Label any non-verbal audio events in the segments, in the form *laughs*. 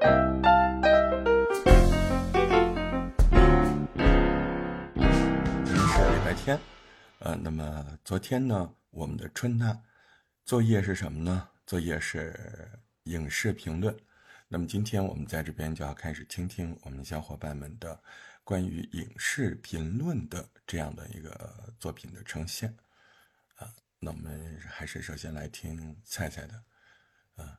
今天是礼拜天，呃，那么昨天呢，我们的春娜作业是什么呢？作业是影视评论。那么今天我们在这边就要开始听听我们小伙伴们的关于影视评论的这样的一个作品的呈现。啊，那我们还是首先来听菜菜的。啊，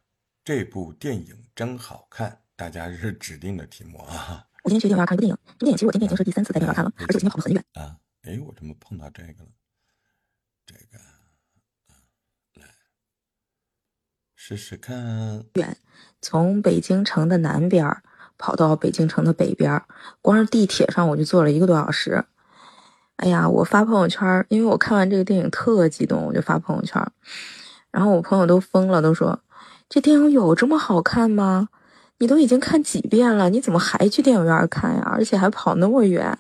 这部电影真好看，大家是指定的题目啊。我今天去电影院看一部电影，这部电影其实我今天已经是第三次在电影院看了，而且我今天跑得很远。啊，哎，我怎么碰到这个了？这个，来试试看。远，从北京城的南边跑到北京城的北边，光是地铁上我就坐了一个多小时。哎呀，我发朋友圈，因为我看完这个电影特激动，我就发朋友圈，然后我朋友都疯了，都说这电影有这么好看吗？你都已经看几遍了，你怎么还去电影院看呀？而且还跑那么远。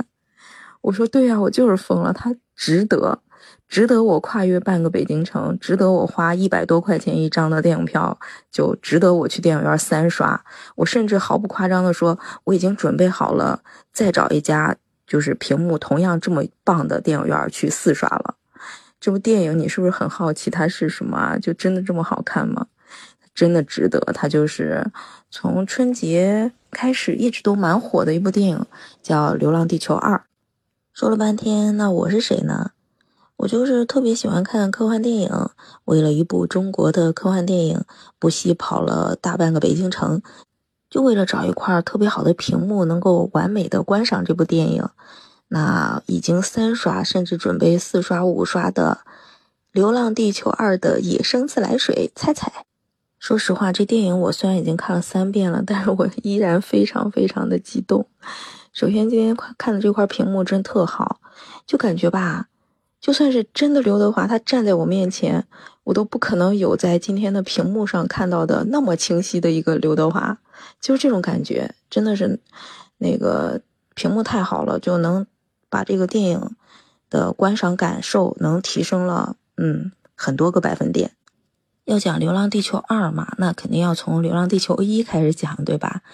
我说对呀，我就是疯了，它值得，值得我跨越半个北京城，值得我花一百多块钱一张的电影票，就值得我去电影院三刷。我甚至毫不夸张的说，我已经准备好了再找一家就是屏幕同样这么棒的电影院去四刷了。这部电影你是不是很好奇它是什么？就真的这么好看吗？真的值得，它就是从春节开始一直都蛮火的一部电影，叫《流浪地球二》。说了半天，那我是谁呢？我就是特别喜欢看科幻电影，为了一部中国的科幻电影，不惜跑了大半个北京城，就为了找一块特别好的屏幕，能够完美的观赏这部电影。那已经三刷，甚至准备四刷、五刷的《流浪地球二》的野生自来水，猜猜？说实话，这电影我虽然已经看了三遍了，但是我依然非常非常的激动。首先，今天看的这块屏幕真特好，就感觉吧，就算是真的刘德华他站在我面前，我都不可能有在今天的屏幕上看到的那么清晰的一个刘德华，就是这种感觉，真的是那个屏幕太好了，就能把这个电影的观赏感受能提升了，嗯，很多个百分点。要讲《流浪地球二》嘛，那肯定要从《流浪地球一》开始讲，对吧？《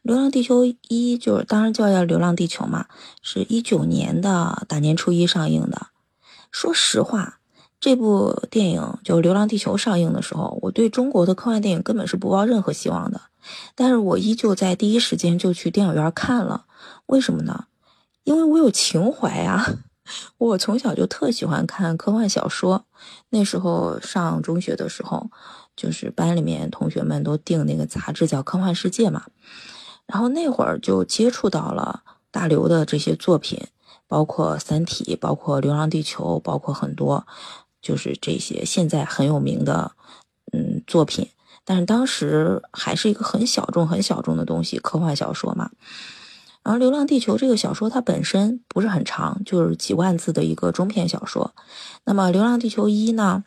流浪地球一》就是当然就叫《流浪地球》嘛，是一九年的大年初一上映的。说实话，这部电影就《流浪地球》上映的时候，我对中国的科幻电影根本是不抱任何希望的。但是我依旧在第一时间就去电影院看了。为什么呢？因为我有情怀呀。我从小就特喜欢看科幻小说，那时候上中学的时候，就是班里面同学们都订那个杂志叫《科幻世界》嘛，然后那会儿就接触到了大刘的这些作品，包括《三体》，包括《流浪地球》，包括很多就是这些现在很有名的嗯作品，但是当时还是一个很小众、很小众的东西，科幻小说嘛。然后《流浪地球》这个小说它本身不是很长，就是几万字的一个中篇小说。那么《流浪地球一》呢，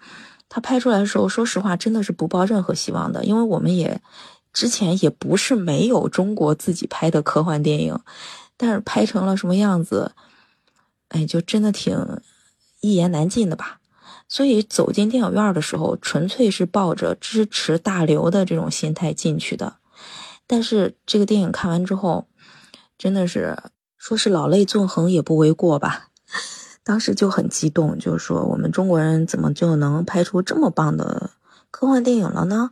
它拍出来的时候，说实话真的是不抱任何希望的，因为我们也之前也不是没有中国自己拍的科幻电影，但是拍成了什么样子，哎，就真的挺一言难尽的吧。所以走进电影院的时候，纯粹是抱着支持大刘的这种心态进去的。但是这个电影看完之后，真的是说是老泪纵横也不为过吧，当时就很激动，就是说我们中国人怎么就能拍出这么棒的科幻电影了呢？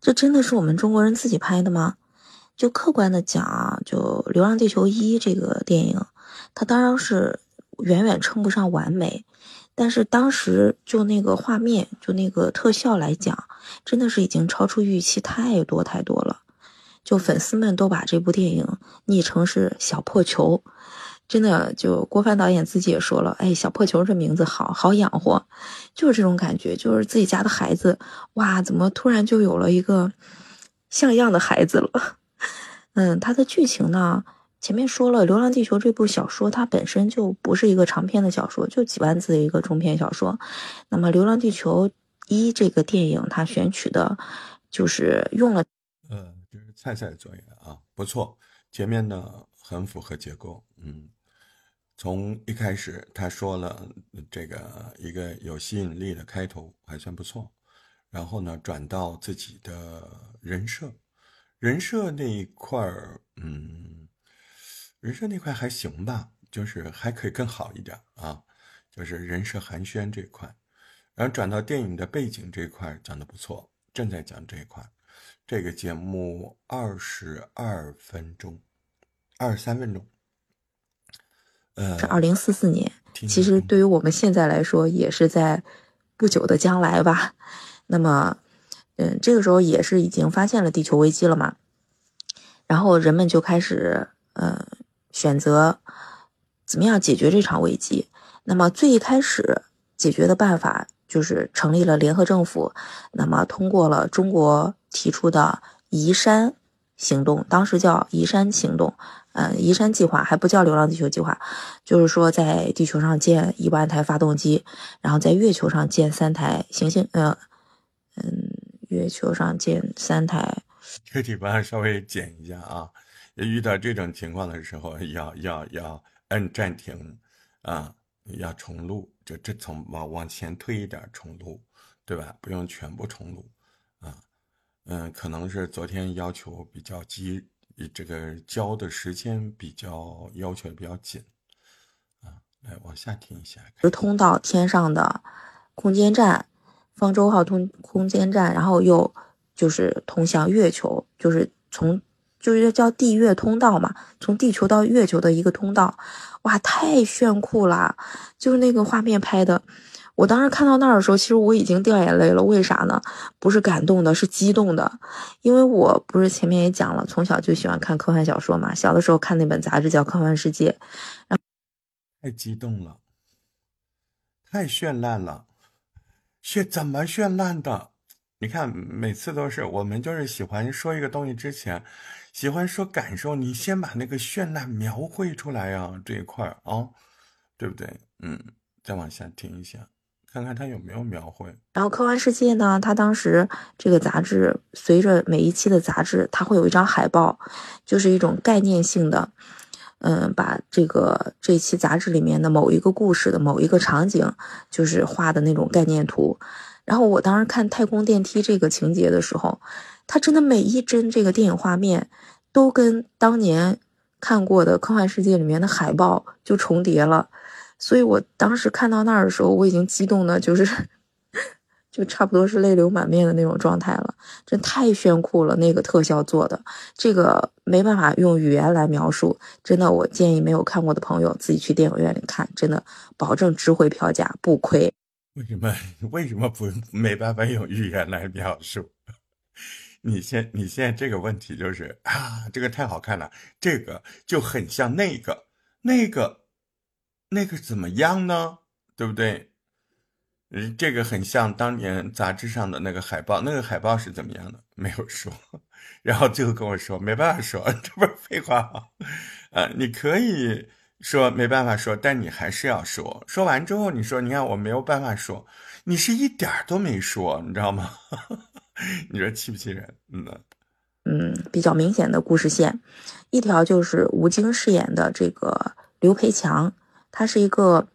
这真的是我们中国人自己拍的吗？就客观的讲啊，就《流浪地球一》这个电影，它当然是远远称不上完美，但是当时就那个画面，就那个特效来讲，真的是已经超出预期太多太多了。就粉丝们都把这部电影昵称是“小破球”，真的，就郭帆导演自己也说了，哎，“小破球”这名字好好养活，就是这种感觉，就是自己家的孩子，哇，怎么突然就有了一个像样的孩子了？*laughs* 嗯，它的剧情呢，前面说了，《流浪地球》这部小说它本身就不是一个长篇的小说，就几万字的一个中篇小说。那么，《流浪地球一》这个电影，它选取的就是用了。嗯菜的作业啊，不错，前面呢很符合结构，嗯，从一开始他说了这个一个有吸引力的开头还算不错，然后呢转到自己的人设，人设那一块，嗯，人设那块还行吧，就是还可以更好一点啊，就是人设寒暄这块，然后转到电影的背景这块讲的不错，正在讲这一块。这个节目二十二分钟，二十三分钟。呃，是二零四四年，其实对于我们现在来说，也是在不久的将来吧。那么，嗯，这个时候也是已经发现了地球危机了嘛，然后人们就开始，呃，选择怎么样解决这场危机。那么最一开始解决的办法就是成立了联合政府，那么通过了中国。提出的移山行动，当时叫移山行动，嗯，移山计划还不叫流浪地球计划，就是说在地球上建一万台发动机，然后在月球上建三台行星，呃，嗯，月球上建三台。*laughs* 这个地方稍微剪一下啊，遇到这种情况的时候，要要要按暂停啊，要重录，就这从往往前推一点重录，对吧？不用全部重录啊。嗯，可能是昨天要求比较急，这个交的时间比较要求比较紧啊。来，往下听一下。是通到天上的空间站，方舟号通空间站，然后又就是通向月球，就是从就是叫地月通道嘛，从地球到月球的一个通道。哇，太炫酷了！就是那个画面拍的。我当时看到那儿的时候，其实我已经掉眼泪了。为啥呢？不是感动的，是激动的。因为我不是前面也讲了，从小就喜欢看科幻小说嘛。小的时候看那本杂志叫《科幻世界》，太激动了，太绚烂了，渲怎么绚烂的？你看，每次都是我们就是喜欢说一个东西之前，喜欢说感受，你先把那个绚烂描绘出来呀，这一块啊，对不对？嗯，再往下听一下。看看他有没有描绘。然后《科幻世界》呢，它当时这个杂志随着每一期的杂志，它会有一张海报，就是一种概念性的，嗯，把这个这期杂志里面的某一个故事的某一个场景，就是画的那种概念图。然后我当时看太空电梯这个情节的时候，它真的每一帧这个电影画面都跟当年看过的《科幻世界》里面的海报就重叠了。所以我当时看到那儿的时候，我已经激动的，就是 *laughs* 就差不多是泪流满面的那种状态了。真太炫酷了，那个特效做的，这个没办法用语言来描述。真的，我建议没有看过的朋友自己去电影院里看，真的保证值回票价，不亏。为什么？*laughs* 为什么不没办法用语言来描述？*laughs* 你现你现在这个问题就是啊，这个太好看了，这个就很像那个那个。那个怎么样呢？对不对？嗯，这个很像当年杂志上的那个海报。那个海报是怎么样的？没有说，*laughs* 然后最后跟我说没办法说，这不是废话吗？呃，你可以说没办法说，但你还是要说。说完之后，你说你看我没有办法说，你是一点都没说，你知道吗？*laughs* 你说气不气人？嗯，嗯，比较明显的故事线，一条就是吴京饰演的这个刘培强。他是一个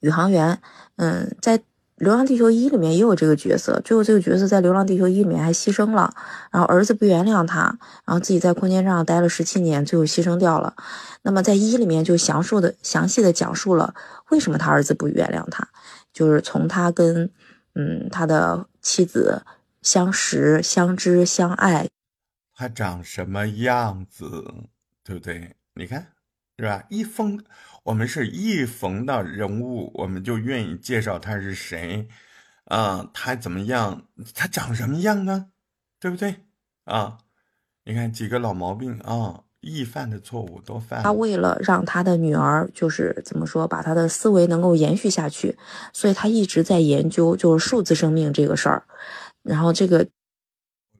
宇航员，嗯，在《流浪地球一》里面也有这个角色，最后这个角色在《流浪地球一》里面还牺牲了，然后儿子不原谅他，然后自己在空间站上待了十七年，最后牺牲掉了。那么在一里面就详述的详细的讲述了为什么他儿子不原谅他，就是从他跟嗯他的妻子相识、相知、相爱，他长什么样子，对不对？你看是吧？一封。我们是一逢到人物，我们就愿意介绍他是谁，啊，他怎么样，他长什么样呢？对不对？啊，你看几个老毛病啊，易犯的错误都犯。他为了让他的女儿，就是怎么说，把他的思维能够延续下去，所以他一直在研究就是数字生命这个事儿。然后这个，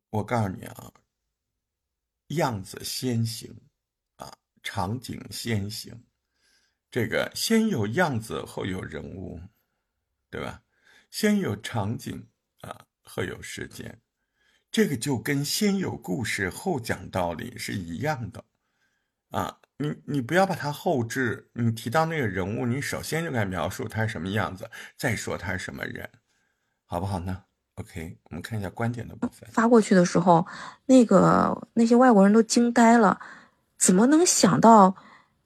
我告诉你啊，样子先行啊，场景先行。这个先有样子后有人物，对吧？先有场景啊，后有时间，这个就跟先有故事后讲道理是一样的啊。你你不要把它后置，你提到那个人物，你首先就该描述他是什么样子，再说他是什么人，好不好呢？OK，我们看一下观点的部分。发过去的时候，那个那些外国人都惊呆了，怎么能想到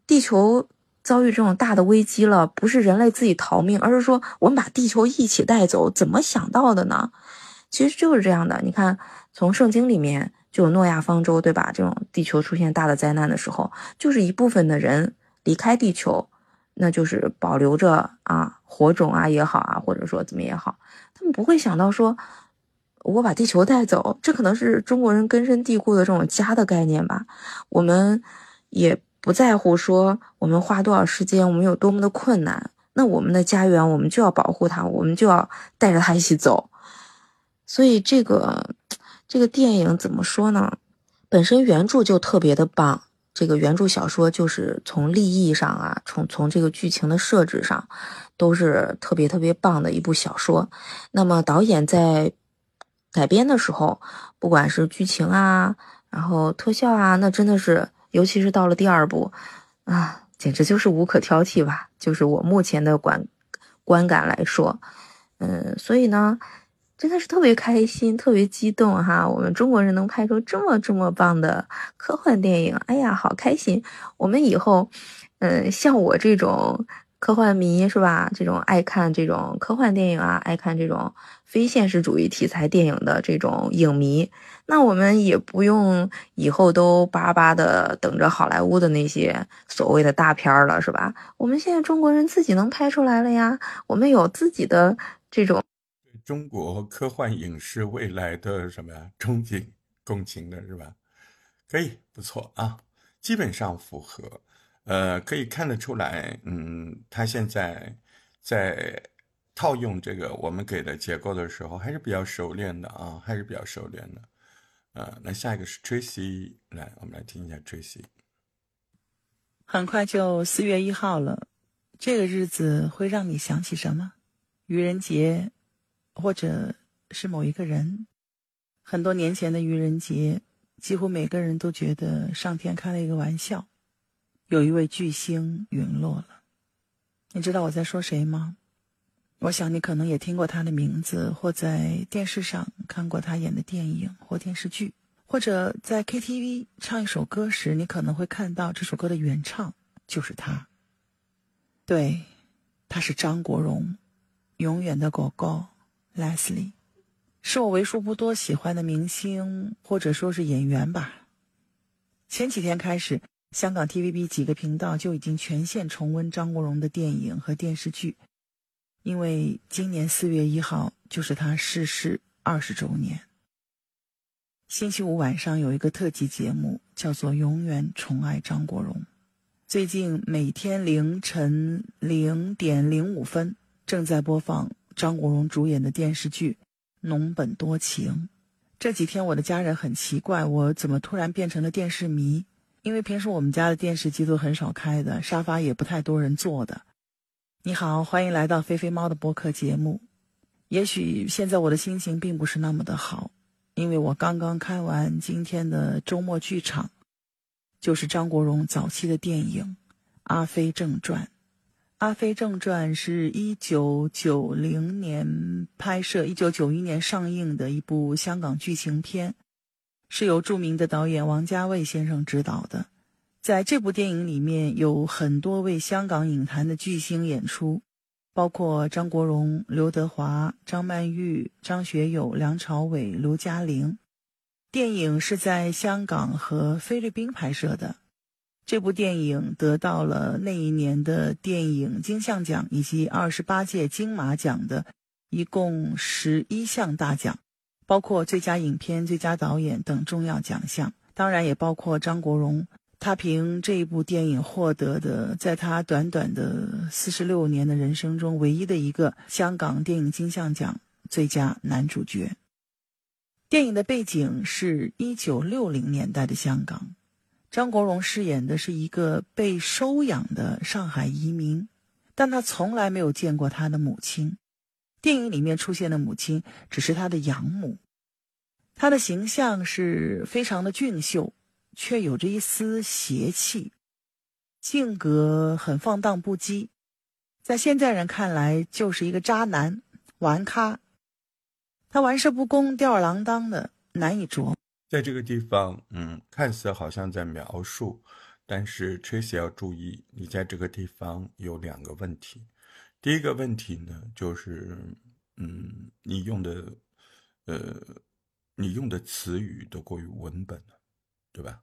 地球遭遇这种大的危机了？不是人类自己逃命，而是说我们把地球一起带走？怎么想到的呢？其实就是这样的。你看，从圣经里面就有诺亚方舟，对吧？这种地球出现大的灾难的时候，就是一部分的人离开地球，那就是保留着啊火种啊也好啊，或者说怎么也好。他们不会想到说，我把地球带走，这可能是中国人根深蒂固的这种家的概念吧。我们也不在乎说我们花多少时间，我们有多么的困难，那我们的家园我们就要保护它，我们就要带着它一起走。所以这个这个电影怎么说呢？本身原著就特别的棒。这个原著小说就是从立意上啊，从从这个剧情的设置上，都是特别特别棒的一部小说。那么导演在改编的时候，不管是剧情啊，然后特效啊，那真的是，尤其是到了第二部啊，简直就是无可挑剔吧。就是我目前的观观感来说，嗯，所以呢。真的是特别开心，特别激动哈！我们中国人能拍出这么这么棒的科幻电影，哎呀，好开心！我们以后，嗯，像我这种科幻迷是吧？这种爱看这种科幻电影啊，爱看这种非现实主义题材电影的这种影迷，那我们也不用以后都巴巴的等着好莱坞的那些所谓的大片了，是吧？我们现在中国人自己能拍出来了呀！我们有自己的这种。中国科幻影视未来的什么呀？憧憬、共情的是吧？可以，不错啊，基本上符合。呃，可以看得出来，嗯，他现在在套用这个我们给的结构的时候，还是比较熟练的啊，还是比较熟练的。呃，那下一个是 Tracy，来，我们来听一下 Tracy。很快就四月一号了，这个日子会让你想起什么？愚人节。或者是某一个人，很多年前的愚人节，几乎每个人都觉得上天开了一个玩笑，有一位巨星陨落了。你知道我在说谁吗？我想你可能也听过他的名字，或在电视上看过他演的电影或电视剧，或者在 KTV 唱一首歌时，你可能会看到这首歌的原唱就是他。对，他是张国荣，永远的狗狗。Leslie，是我为数不多喜欢的明星，或者说是演员吧。前几天开始，香港 TVB 几个频道就已经全线重温张国荣的电影和电视剧，因为今年四月一号就是他逝世二十周年。星期五晚上有一个特辑节目，叫做《永远宠爱张国荣》，最近每天凌晨零点零五分正在播放。张国荣主演的电视剧《浓本多情》，这几天我的家人很奇怪，我怎么突然变成了电视迷？因为平时我们家的电视机都很少开的，沙发也不太多人坐的。你好，欢迎来到菲菲猫的播客节目。也许现在我的心情并不是那么的好，因为我刚刚看完今天的周末剧场，就是张国荣早期的电影《阿飞正传》。《阿飞正传》是一九九零年拍摄，一九九一年上映的一部香港剧情片，是由著名的导演王家卫先生执导的。在这部电影里面，有很多位香港影坛的巨星演出，包括张国荣、刘德华、张曼玉、张学友、梁朝伟、刘嘉玲。电影是在香港和菲律宾拍摄的。这部电影得到了那一年的电影金像奖以及二十八届金马奖的一共十一项大奖，包括最佳影片、最佳导演等重要奖项。当然，也包括张国荣，他凭这一部电影获得的，在他短短的四十六年的人生中唯一的一个香港电影金像奖最佳男主角。电影的背景是一九六零年代的香港。张国荣饰演的是一个被收养的上海移民，但他从来没有见过他的母亲。电影里面出现的母亲只是他的养母。他的形象是非常的俊秀，却有着一丝邪气，性格很放荡不羁，在现在人看来就是一个渣男、玩咖。他玩世不恭、吊儿郎当的，难以琢磨。在这个地方，嗯，看似好像在描述，但是 Tracy 要注意，你在这个地方有两个问题。第一个问题呢，就是，嗯，你用的，呃，你用的词语都过于文本了，对吧？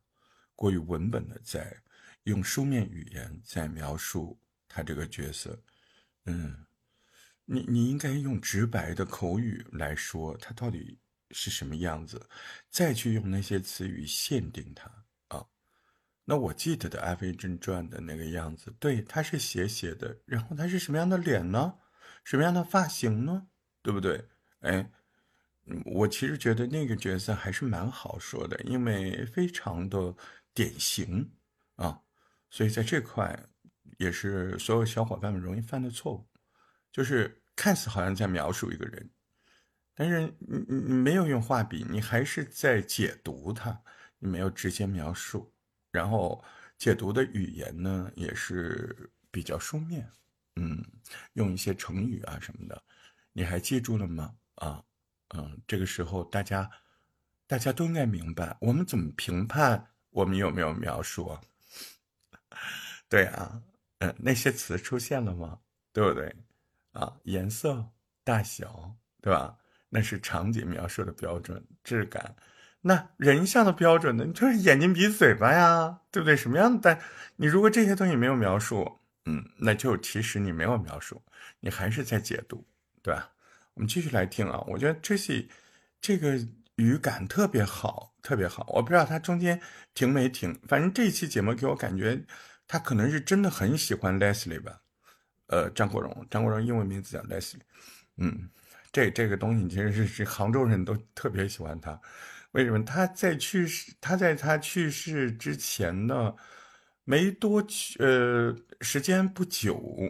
过于文本的在用书面语言在描述他这个角色，嗯，你你应该用直白的口语来说他到底是什么样子，再去用那些词语限定他啊。那我记得的《阿飞正传》的那个样子，对，他是斜斜的，然后他是什么样的脸呢？什么样的发型呢？对不对？哎，我其实觉得那个角色还是蛮好说的，因为非常的典型啊，所以在这块也是所有小伙伴们容易犯的错误，就是看似好像在描述一个人，但是你你没有用画笔，你还是在解读它，你没有直接描述，然后解读的语言呢也是比较书面，嗯，用一些成语啊什么的，你还记住了吗？啊，嗯，这个时候大家大家都应该明白，我们怎么评判我们有没有描述？*laughs* 对啊，嗯，那些词出现了吗？对不对？啊，颜色、大小，对吧？那是场景描述的标准，质感。那人像的标准呢？就是眼睛、鼻子、嘴巴呀，对不对？什么样的？你如果这些东西没有描述，嗯，那就其实你没有描述，你还是在解读，对吧？我们继续来听啊，我觉得这是这个语感特别好，特别好。我不知道他中间停没停，反正这一期节目给我感觉，他可能是真的很喜欢 Leslie 吧。呃，张国荣，张国荣英文名字叫 Leslie，嗯，这这个东西其实是是杭州人都特别喜欢他，为什么？他在去世，他在他去世之前呢，没多久呃时间不久，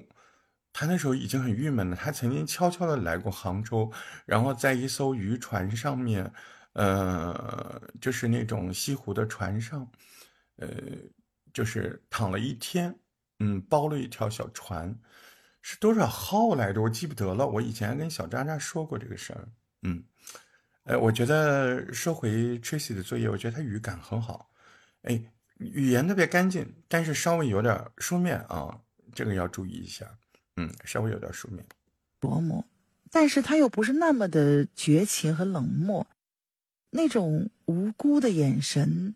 他那时候已经很郁闷了。他曾经悄悄的来过杭州，然后在一艘渔船上面，呃，就是那种西湖的船上，呃，就是躺了一天，嗯，包了一条小船。是多少号来着？我记不得了。我以前跟小渣渣说过这个事儿。嗯，呃，我觉得说回 Tracy 的作业，我觉得他语感很好，哎，语言特别干净，但是稍微有点书面啊，这个要注意一下。嗯，稍微有点书面。琢磨，但是他又不是那么的绝情和冷漠，那种无辜的眼神，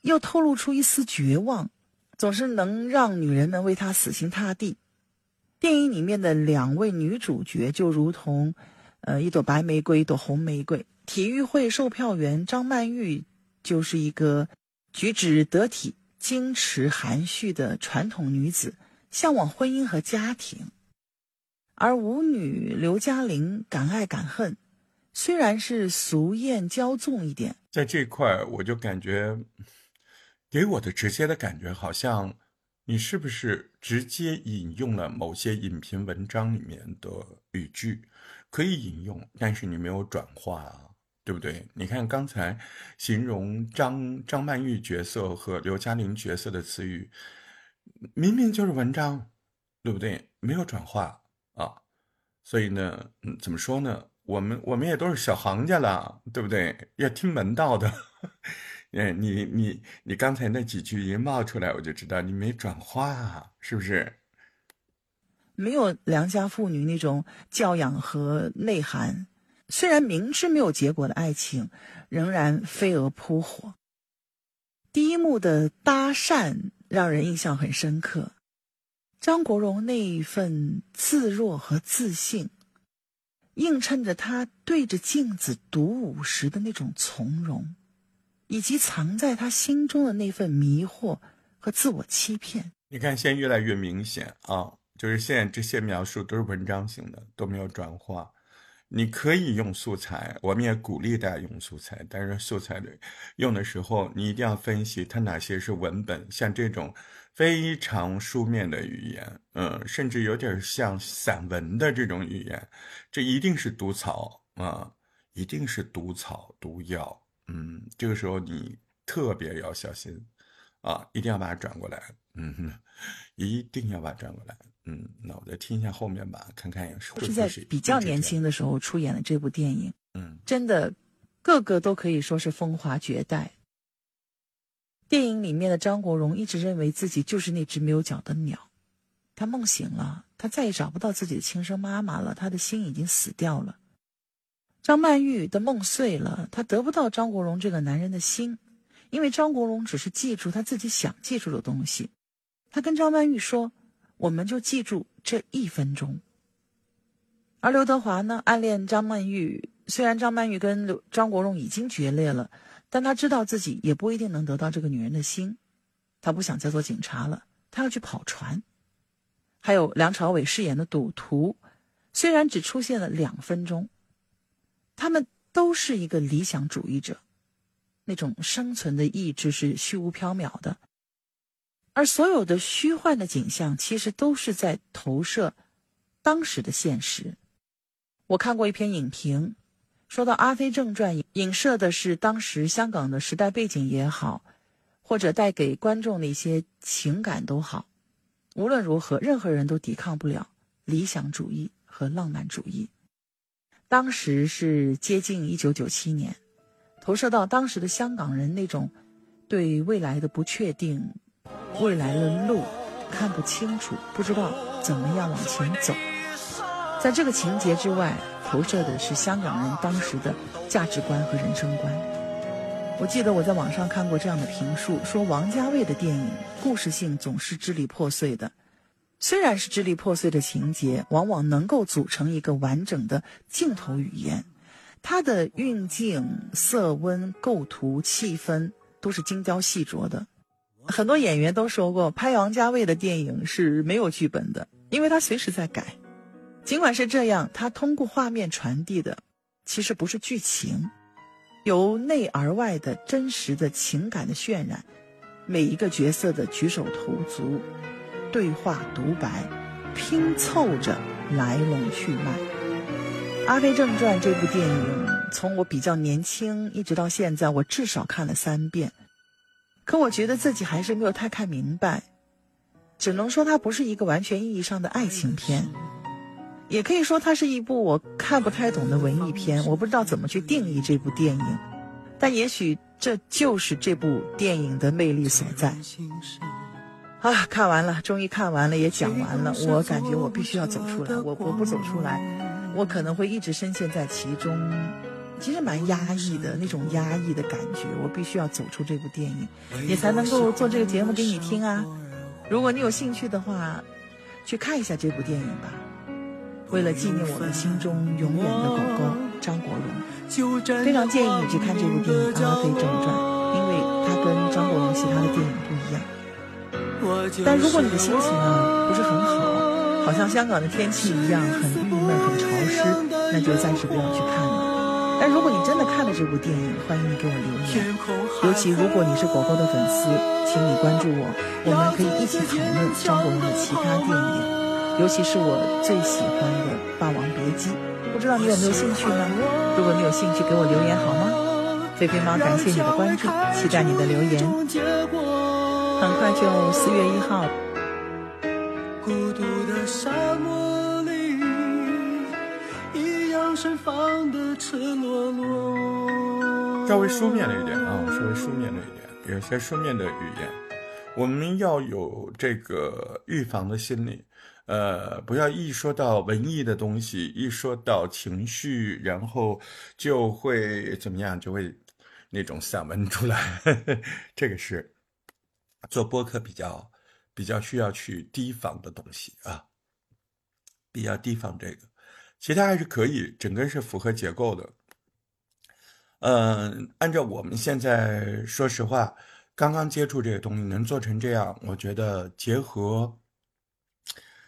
又透露出一丝绝望，总是能让女人们为他死心塌地。电影里面的两位女主角就如同，呃，一朵白玫瑰，一朵红玫瑰。体育会售票员张曼玉就是一个举止得体、矜持含蓄的传统女子，向往婚姻和家庭。而舞女刘嘉玲敢爱敢恨，虽然是俗艳骄纵一点，在这块我就感觉，给我的直接的感觉好像。你是不是直接引用了某些影评文章里面的语句？可以引用，但是你没有转化啊，对不对？你看刚才形容张张曼玉角色和刘嘉玲角色的词语，明明就是文章，对不对？没有转化，所以呢，嗯，怎么说呢？我们我们也都是小行家了，对不对？要听门道的。*laughs* 哎，你你你刚才那几句一冒出来，我就知道你没转化，是不是？没有良家妇女那种教养和内涵。虽然明知没有结果的爱情，仍然飞蛾扑火。第一幕的搭讪让人印象很深刻，张国荣那一份自若和自信，映衬着他对着镜子独舞时的那种从容。以及藏在他心中的那份迷惑和自我欺骗，你看，现在越来越明显啊！就是现在这些描述都是文章型的，都没有转化。你可以用素材，我们也鼓励大家用素材，但是素材的用的时候，你一定要分析它哪些是文本，像这种非常书面的语言，嗯，甚至有点像散文的这种语言，这一定是毒草啊，一定是毒草毒药。嗯，这个时候你特别要小心，啊，一定要把它转过来，嗯，*laughs* 一定要把它转过来，嗯，那我再听一下后面吧，看看是是在比较年轻的时候出演的这部电影。嗯，真的，个个都可以说是风华绝代。电影里面的张国荣一直认为自己就是那只没有脚的鸟，他梦醒了，他再也找不到自己的亲生妈妈了，他的心已经死掉了。张曼玉的梦碎了，她得不到张国荣这个男人的心，因为张国荣只是记住他自己想记住的东西。他跟张曼玉说：“我们就记住这一分钟。”而刘德华呢，暗恋张曼玉。虽然张曼玉跟刘张国荣已经决裂了，但他知道自己也不一定能得到这个女人的心。他不想再做警察了，他要去跑船。还有梁朝伟饰演的赌徒，虽然只出现了两分钟，他们都是一个理想主义者，那种生存的意志是虚无缥缈的。而所有的虚幻的景象，其实都是在投射当时的现实。我看过一篇影评，说到《阿飞正传》，影射的是当时香港的时代背景也好，或者带给观众的一些情感都好。无论如何，任何人都抵抗不了理想主义和浪漫主义。当时是接近一九九七年，投射到当时的香港人那种对未来的不确定、未来的路看不清楚、不知道怎么样往前走。在这个情节之外，投射的是香港人当时的价值观和人生观。我记得我在网上看过这样的评述，说王家卫的电影故事性总是支离破碎的，虽然是支离破碎的情节，往往能够组成一个完整的镜头语言。它的运镜、色温、构图、气氛都是精雕细琢的。很多演员都说过，拍王家卫的电影是没有剧本的，因为他随时在改。尽管是这样，他通过画面传递的其实不是剧情，由内而外的真实的情感的渲染，每一个角色的举手投足、对话独白，拼凑着来龙去脉。《阿飞正传》这部电影，从我比较年轻一直到现在，我至少看了三遍，可我觉得自己还是没有太看明白，只能说它不是一个完全意义上的爱情片。也可以说，它是一部我看不太懂的文艺片。我不知道怎么去定义这部电影，但也许这就是这部电影的魅力所在。啊，看完了，终于看完了，也讲完了。我感觉我必须要走出来，我我不走出来，我可能会一直深陷在其中，其实蛮压抑的那种压抑的感觉。我必须要走出这部电影，也才能够做这个节目给你听啊。如果你有兴趣的话，去看一下这部电影吧。为了纪念我们心中永远的狗狗张国荣，非常建议你去看这部电影《阿飞正传》，因为它跟张国荣其他的电影不一样。但如果你的心情啊不是很好，好像香港的天气一样很郁闷、很潮湿，那就暂时不要去看了。但如果你真的看了这部电影，欢迎你给我留言。尤其如果你是狗狗的粉丝，请你关注我，我们可以一起讨论张国荣的其他电影。尤其是我最喜欢的《霸王别姬》，不知道你有没有兴趣呢？如果你有兴趣，给我留言好吗？菲菲猫，感谢你的关注，期待你的留言。很快就四月一号。孤独的沙漠里，一样盛放的赤裸裸。稍微书面了一点啊，稍微书面了一点，有些书面的语言，我们要有这个预防的心理。呃，不要一说到文艺的东西，一说到情绪，然后就会怎么样？就会那种散文出来。*laughs* 这个是做播客比较比较需要去提防的东西啊，比较提防这个。其他还是可以，整个是符合结构的。嗯，按照我们现在说实话，刚刚接触这个东西，能做成这样，我觉得结合。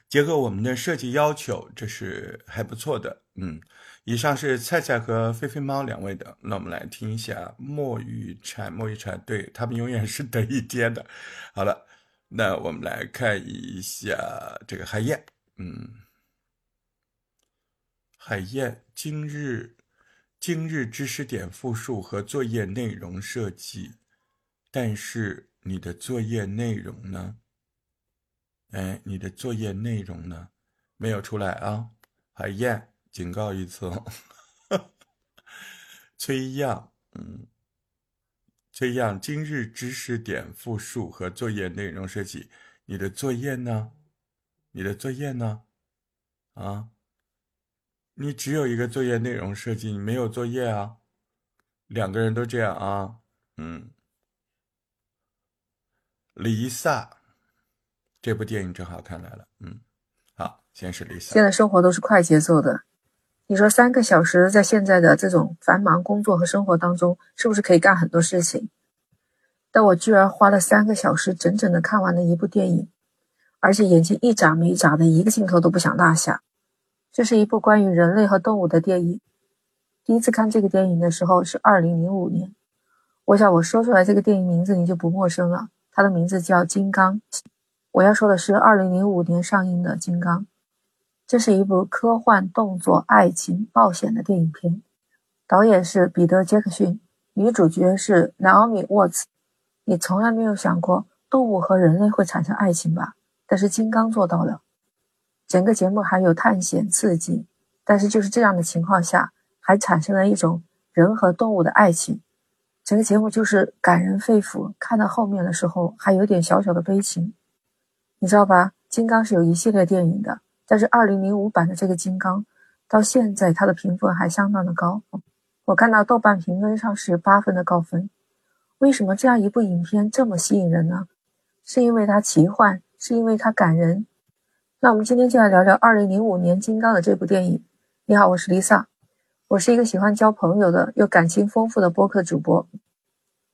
结合我们的设计要求，这是还不错的。嗯，以上是菜菜和菲菲猫两位的。那我们来听一下墨雨禅，墨雨禅，对他们永远是得一天的。*laughs* 好了，那我们来看一下这个海燕。嗯，海燕，今日今日知识点复述和作业内容设计，但是你的作业内容呢？哎，你的作业内容呢？没有出来啊！海燕，警告一次。*laughs* 崔样，嗯，崔样，今日知识点复述和作业内容设计。你的作业呢？你的作业呢？啊，你只有一个作业内容设计，你没有作业啊？两个人都这样啊？嗯。离萨，这部电影正好看来了。嗯，好，先是理想。现在生活都是快节奏的，你说三个小时在现在的这种繁忙工作和生活当中，是不是可以干很多事情？但我居然花了三个小时整整的看完了一部电影，而且眼睛一眨没眨的，一个镜头都不想落下。这是一部关于人类和动物的电影。第一次看这个电影的时候是二零零五年，我想我说出来这个电影名字你就不陌生了。它的名字叫《金刚》，我要说的是二零零五年上映的《金刚》，这是一部科幻、动作、爱情、冒险的电影片，导演是彼得·杰克逊，女主角是 Naomi Watts。你从来没有想过动物和人类会产生爱情吧？但是《金刚》做到了。整个节目还有探险刺激，但是就是这样的情况下，还产生了一种人和动物的爱情。整个节目就是感人肺腑，看到后面的时候还有点小小的悲情，你知道吧？金刚是有一系列电影的，但是二零零五版的这个金刚，到现在它的评分还相当的高。我看到豆瓣评分上是八分的高分。为什么这样一部影片这么吸引人呢？是因为它奇幻，是因为它感人。那我们今天就来聊聊二零零五年金刚的这部电影。你好，我是 Lisa。我是一个喜欢交朋友的又感情丰富的播客主播，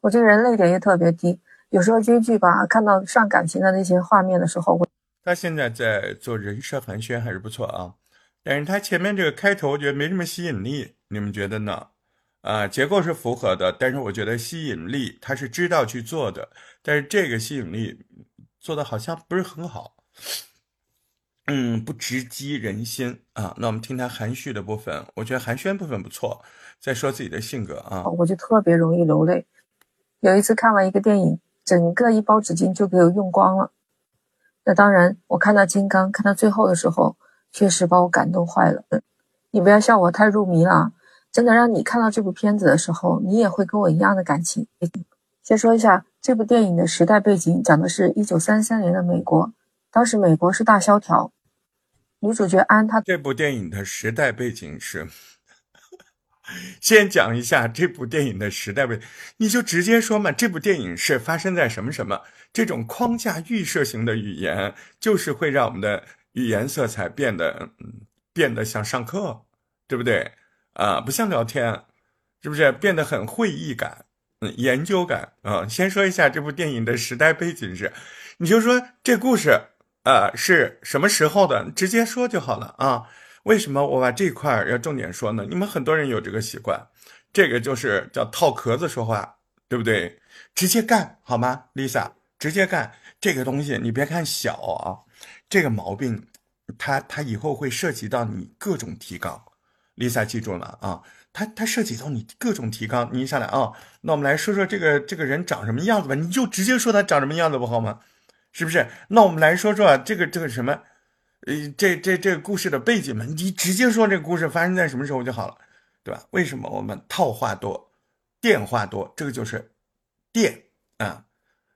我这个人泪点也特别低，有时候追剧吧，看到上感情的那些画面的时候，我他现在在做人设寒暄还是不错啊，但是他前面这个开头我觉得没什么吸引力，你们觉得呢？啊，结构是符合的，但是我觉得吸引力他是知道去做的，但是这个吸引力做的好像不是很好。嗯，不直击人心啊。那我们听他含蓄的部分，我觉得寒暄部分不错，在说自己的性格啊。我就特别容易流泪。有一次看完一个电影，整个一包纸巾就给我用光了。那当然，我看到金刚看到最后的时候，确实把我感动坏了。你不要笑我太入迷了，真的让你看到这部片子的时候，你也会跟我一样的感情。先说一下这部电影的时代背景，讲的是一九三三年的美国。当时美国是大萧条，女主角安她这部电影的时代背景是，*laughs* 先讲一下这部电影的时代背景，你就直接说嘛，这部电影是发生在什么什么？这种框架预设型的语言，就是会让我们的语言色彩变得变得像上课，对不对？啊，不像聊天，是不是变得很会议感、嗯，研究感啊？先说一下这部电影的时代背景是，你就说这故事。呃，是什么时候的？直接说就好了啊。为什么我把这块要重点说呢？你们很多人有这个习惯，这个就是叫套壳子说话，对不对？直接干好吗，Lisa？直接干这个东西，你别看小啊，这个毛病，它它以后会涉及到你各种提纲。Lisa 记住了啊，它它涉及到你各种提纲。你一上来啊，那我们来说说这个这个人长什么样子吧，你就直接说他长什么样子不好吗？是不是？那我们来说说这个这个什么，呃，这这这个故事的背景嘛，你直接说这个故事发生在什么时候就好了，对吧？为什么我们套话多，电话多？这个就是电啊，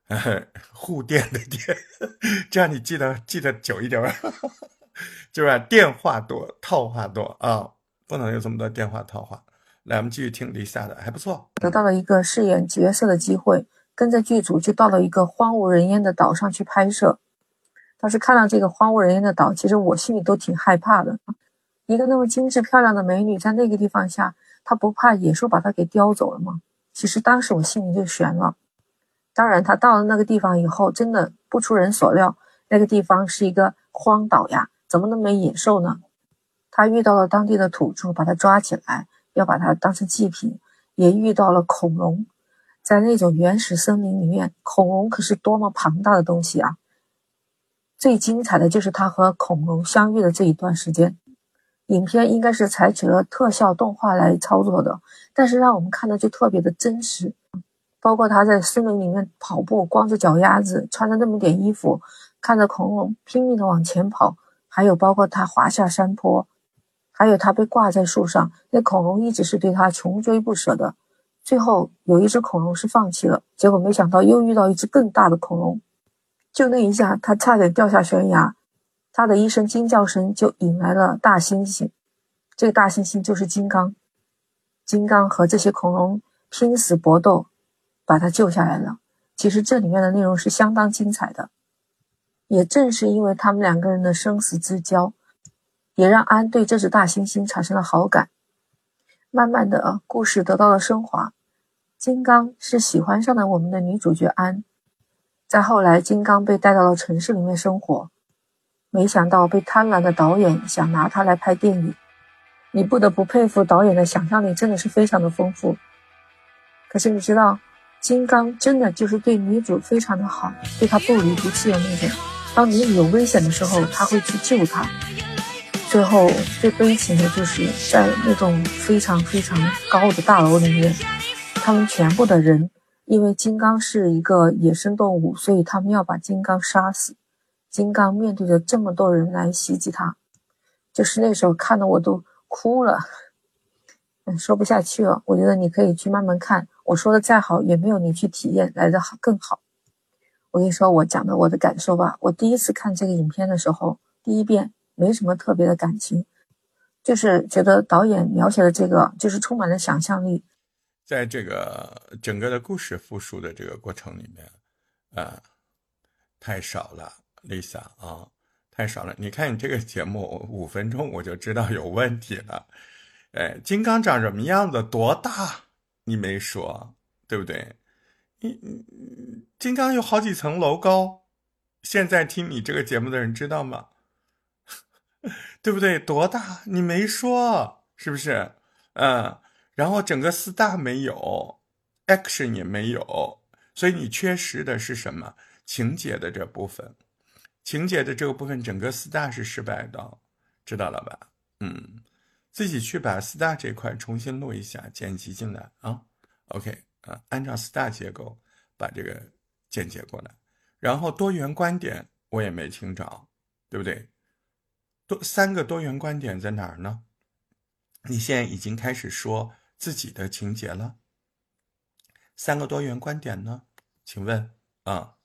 *laughs* 护电的电，这样你记得记得久一点吧，就是电话多，套话多啊，不能有这么多电话套话。来，我们继续听 Lisa 的，还不错，得到了一个饰演角色的机会。跟着剧组就到了一个荒无人烟的岛上去拍摄。当时看到这个荒无人烟的岛，其实我心里都挺害怕的。一个那么精致漂亮的美女在那个地方下，她不怕野兽把她给叼走了吗？其实当时我心里就悬了。当然，她到了那个地方以后，真的不出人所料，那个地方是一个荒岛呀，怎么能没野兽呢？她遇到了当地的土著，把她抓起来，要把她当成祭品，也遇到了恐龙。在那种原始森林里面，恐龙可是多么庞大的东西啊！最精彩的就是他和恐龙相遇的这一段时间。影片应该是采取了特效动画来操作的，但是让我们看的就特别的真实。包括他在森林里面跑步，光着脚丫子，穿着那么点衣服，看着恐龙拼命的往前跑，还有包括他滑下山坡，还有他被挂在树上，那恐龙一直是对他穷追不舍的。最后有一只恐龙是放弃了，结果没想到又遇到一只更大的恐龙，就那一下，他差点掉下悬崖。他的一声惊叫声就引来了大猩猩，这个大猩猩就是金刚。金刚和这些恐龙拼死搏斗，把他救下来了。其实这里面的内容是相当精彩的。也正是因为他们两个人的生死之交，也让安对这只大猩猩产生了好感。慢慢的，故事得到了升华。金刚是喜欢上了我们的女主角安。再后来，金刚被带到了城市里面生活，没想到被贪婪的导演想拿他来拍电影。你不得不佩服导演的想象力，真的是非常的丰富。可是你知道，金刚真的就是对女主非常的好，对她不离不弃的那种。当女主有危险的时候，他会去救她。最后最悲情的就是在那种非常非常高的大楼里面，他们全部的人因为金刚是一个野生动物，所以他们要把金刚杀死。金刚面对着这么多人来袭击他，就是那时候看的我都哭了，嗯，说不下去了。我觉得你可以去慢慢看，我说的再好也没有你去体验来的好更好。我跟你说，我讲的我的感受吧。我第一次看这个影片的时候，第一遍。没什么特别的感情，就是觉得导演描写的这个就是充满了想象力。在这个整个的故事复述的这个过程里面，啊，太少了，Lisa 啊，太少了。你看你这个节目五分钟我就知道有问题了。哎，金刚长什么样子？多大？你没说，对不对？你你金刚有好几层楼高。现在听你这个节目的人知道吗？*laughs* 对不对？多大？你没说，是不是？嗯，然后整个四大没有，action 也没有，所以你缺失的是什么？情节的这部分，情节的这个部分，整个四大是失败的，知道了吧？嗯，自己去把四大这块重新录一下，剪辑进来啊。OK，啊，按照四大结构把这个剪辑过来，然后多元观点我也没听着，对不对？多三个多元观点在哪儿呢？你现在已经开始说自己的情节了。三个多元观点呢？请问啊？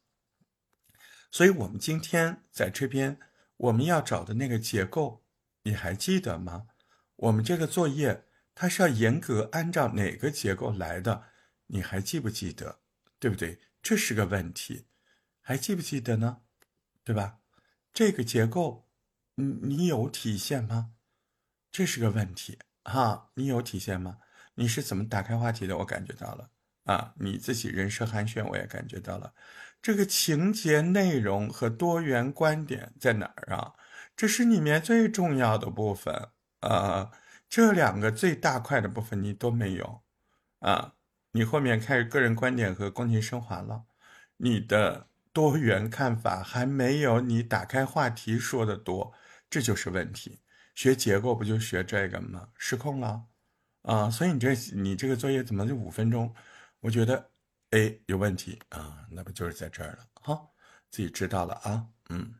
所以我们今天在这边我们要找的那个结构，你还记得吗？我们这个作业它是要严格按照哪个结构来的？你还记不记得？对不对？这是个问题，还记不记得呢？对吧？这个结构。你你有体现吗？这是个问题哈，你有体现吗？你是怎么打开话题的？我感觉到了啊，你自己人设寒暄，我也感觉到了。这个情节内容和多元观点在哪儿啊？这是里面最重要的部分啊。这两个最大块的部分你都没有啊。你后面开始个人观点和宫廷升华了，你的多元看法还没有你打开话题说的多。这就是问题，学结构不就学这个吗？失控了，啊！所以你这你这个作业怎么就五分钟？我觉得，A，有问题啊！那不就是在这儿了？哈，自己知道了啊，嗯。